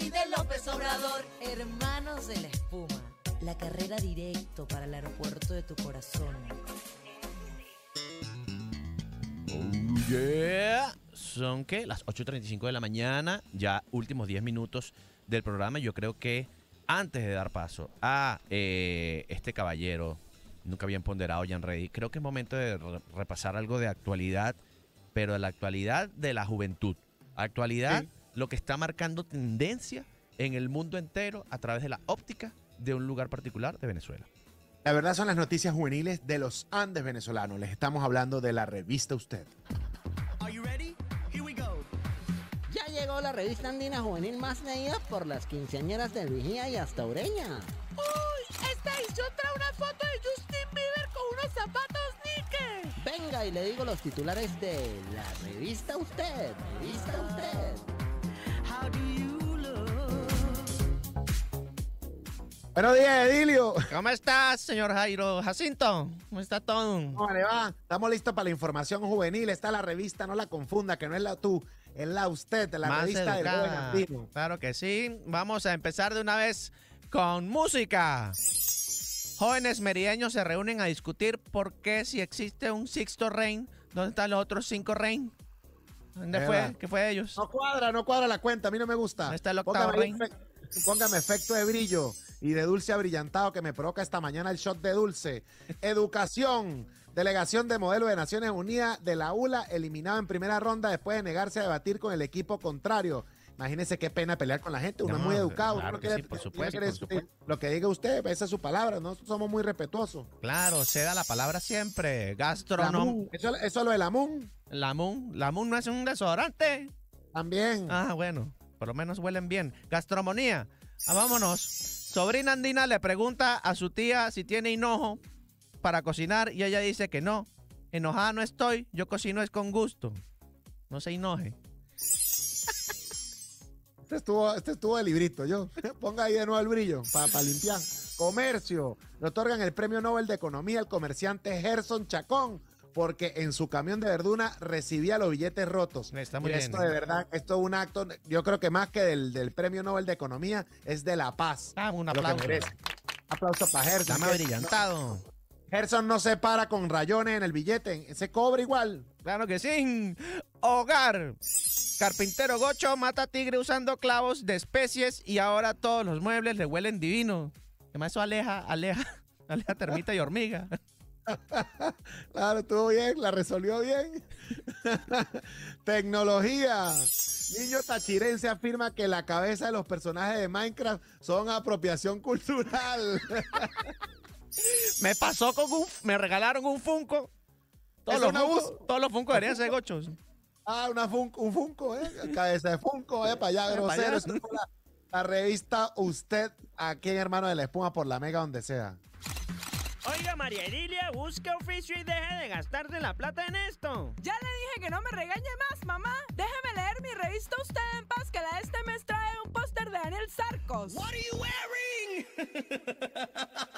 y de López Obrador. Hermanos de la espuma, la carrera directo para el aeropuerto de tu corazón. Oh, yeah. Son que las 8.35 de la mañana, ya últimos 10 minutos del programa. Yo creo que antes de dar paso a eh, este caballero, nunca bien ponderado, Jan Reddy, creo que es momento de repasar algo de actualidad, pero de la actualidad de la juventud. Actualidad lo que está marcando tendencia en el mundo entero a través de la óptica de un lugar particular de Venezuela. La verdad son las noticias juveniles de los Andes venezolanos. Les estamos hablando de la revista Usted. Ya llegó la revista andina juvenil más leída por las quinceañeras del Vigía y hasta Ureña. ¡Uy! Esta edición trae una foto de Justin Bieber con unos zapatos Nike. Venga y le digo los titulares de la revista Usted. Revista Usted. Buenos días, Edilio. ¿Cómo estás, señor Jairo Jacinto? ¿Cómo está todo? ¿Cómo le va? Estamos listos para la información juvenil. Está la revista, no la confunda, que no es la tú, es la usted, la Más revista del educada. andino. Claro que sí. Vamos a empezar de una vez con música. Jóvenes merideños se reúnen a discutir por qué si existe un sixto rein, ¿dónde están los otros cinco rein? ¿Dónde fue? ¿Qué fue de ellos? No cuadra, no cuadra la cuenta, a mí no me gusta. ¿Dónde está el octavo Póngame, póngame efecto de brillo y de dulce abrillantado que me provoca esta mañana el shot de dulce. Educación. Delegación de modelo de Naciones Unidas de la ULA eliminado en primera ronda después de negarse a debatir con el equipo contrario. Imagínese qué pena pelear con la gente. Uno No, es muy educado. claro uno que quiere- sí, por supuesto, quiere por discutir. supuesto. Lo que diga usted, esa es su palabra. Nosotros somos muy respetuosos. Claro, se da la palabra siempre. Mun, Eso, eso lo de la MUN La Mun. La Mun no es un desodorante. también. Ah, bueno. Por lo menos huelen bien. Gastromonía. Ah, vámonos. Sobrina Andina le pregunta a su tía si tiene hinojo para cocinar y ella dice que no. Enojada no estoy, yo cocino es con gusto. No se enoje. Este estuvo, este estuvo de librito, yo. Ponga ahí de nuevo el brillo para limpiar. Comercio. Le otorgan el premio Nobel de Economía al comerciante Gerson Chacón porque en su camión de verdura recibía los billetes rotos. Está muy Y esto de verdad, esto es un acto, yo creo que más que del, del premio Nobel de Economía, es de la paz. Ah, un aplauso. Aplauso para Gerson. Dame brillantado. Gerson no se para con rayones en el billete, se cobra igual. Claro que sí. Hogar. Carpintero Gocho mata tigre usando clavos de especies y ahora todos los muebles le huelen divino. Además eso aleja, aleja, aleja termita y hormiga. Claro, estuvo bien, la resolvió bien. Tecnología. Niño tachirense afirma que la cabeza de los personajes de Minecraft son apropiación cultural. Me pasó con un, me regalaron un Funko. Todos ¿Es los, Funko, todos los Funko deberían ser gochos. Ah, una Funko, un Funko, ¿eh? Cabeza de Funko, ¿eh? Para allá, Vaya pa' grosero. fue La, la revista Usted, aquí en Hermano de la Espuma, por la Mega, donde sea. Oiga, María Edilia, busque oficio y deje de gastarse la plata en esto. Ya le dije que no me regañe más, mamá. Déjeme leer mi revista Usted en paz, que la de este mes trae un póster de Daniel Sarcos. What are you wearing?